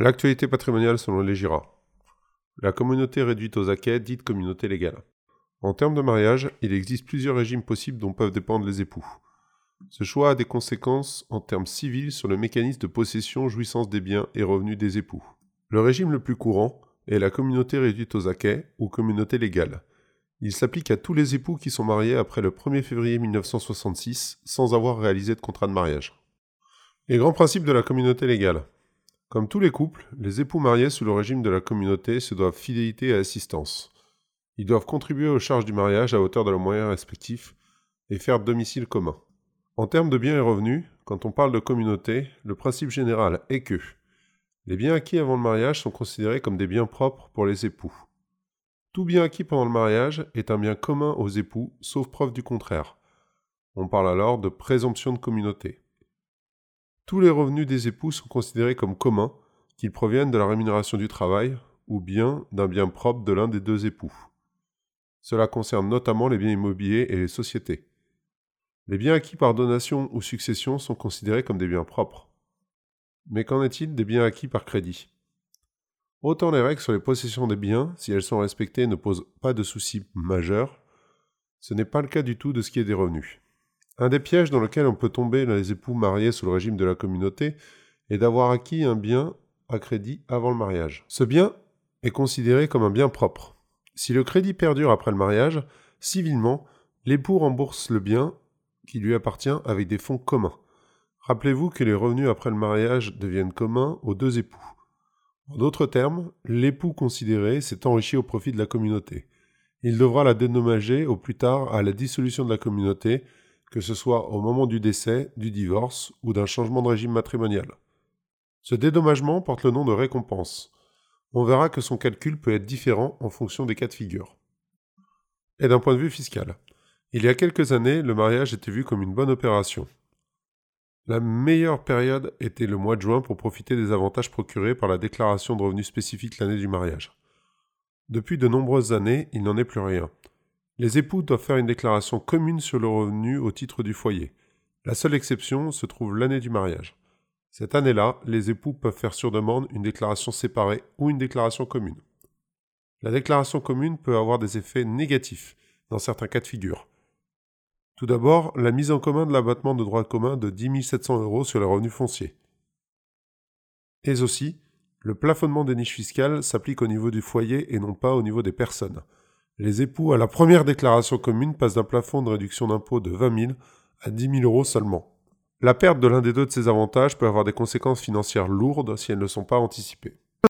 L'actualité patrimoniale selon les GIRA. La communauté réduite aux acquets, dite communauté légale. En termes de mariage, il existe plusieurs régimes possibles dont peuvent dépendre les époux. Ce choix a des conséquences en termes civils sur le mécanisme de possession, jouissance des biens et revenus des époux. Le régime le plus courant est la communauté réduite aux acquets ou communauté légale. Il s'applique à tous les époux qui sont mariés après le 1er février 1966 sans avoir réalisé de contrat de mariage. Les grands principes de la communauté légale. Comme tous les couples, les époux mariés sous le régime de la communauté se doivent fidélité et assistance. Ils doivent contribuer aux charges du mariage à hauteur de leurs moyens respectifs et faire domicile commun. En termes de biens et revenus, quand on parle de communauté, le principe général est que les biens acquis avant le mariage sont considérés comme des biens propres pour les époux. Tout bien acquis pendant le mariage est un bien commun aux époux, sauf preuve du contraire. On parle alors de présomption de communauté. Tous les revenus des époux sont considérés comme communs, qu'ils proviennent de la rémunération du travail ou bien d'un bien propre de l'un des deux époux. Cela concerne notamment les biens immobiliers et les sociétés. Les biens acquis par donation ou succession sont considérés comme des biens propres. Mais qu'en est-il des biens acquis par crédit? Autant les règles sur les possessions des biens, si elles sont respectées, ne posent pas de soucis majeurs, ce n'est pas le cas du tout de ce qui est des revenus. Un des pièges dans lesquels on peut tomber les époux mariés sous le régime de la communauté est d'avoir acquis un bien à crédit avant le mariage. Ce bien est considéré comme un bien propre. Si le crédit perdure après le mariage, civilement, l'époux rembourse le bien qui lui appartient avec des fonds communs. Rappelez-vous que les revenus après le mariage deviennent communs aux deux époux. En d'autres termes, l'époux considéré s'est enrichi au profit de la communauté. Il devra la dédommager au plus tard à la dissolution de la communauté que ce soit au moment du décès, du divorce ou d'un changement de régime matrimonial. Ce dédommagement porte le nom de récompense. On verra que son calcul peut être différent en fonction des cas de figure. Et d'un point de vue fiscal. Il y a quelques années, le mariage était vu comme une bonne opération. La meilleure période était le mois de juin pour profiter des avantages procurés par la déclaration de revenus spécifique l'année du mariage. Depuis de nombreuses années, il n'en est plus rien. Les époux doivent faire une déclaration commune sur le revenu au titre du foyer. La seule exception se trouve l'année du mariage. Cette année-là, les époux peuvent faire sur demande une déclaration séparée ou une déclaration commune. La déclaration commune peut avoir des effets négatifs dans certains cas de figure. Tout d'abord, la mise en commun de l'abattement de droit commun de 10 700 euros sur les revenus fonciers. Et aussi, le plafonnement des niches fiscales s'applique au niveau du foyer et non pas au niveau des personnes. Les époux à la première déclaration commune passent d'un plafond de réduction d'impôt de 20 000 à 10 000 euros seulement. La perte de l'un des deux de ces avantages peut avoir des conséquences financières lourdes si elles ne sont pas anticipées.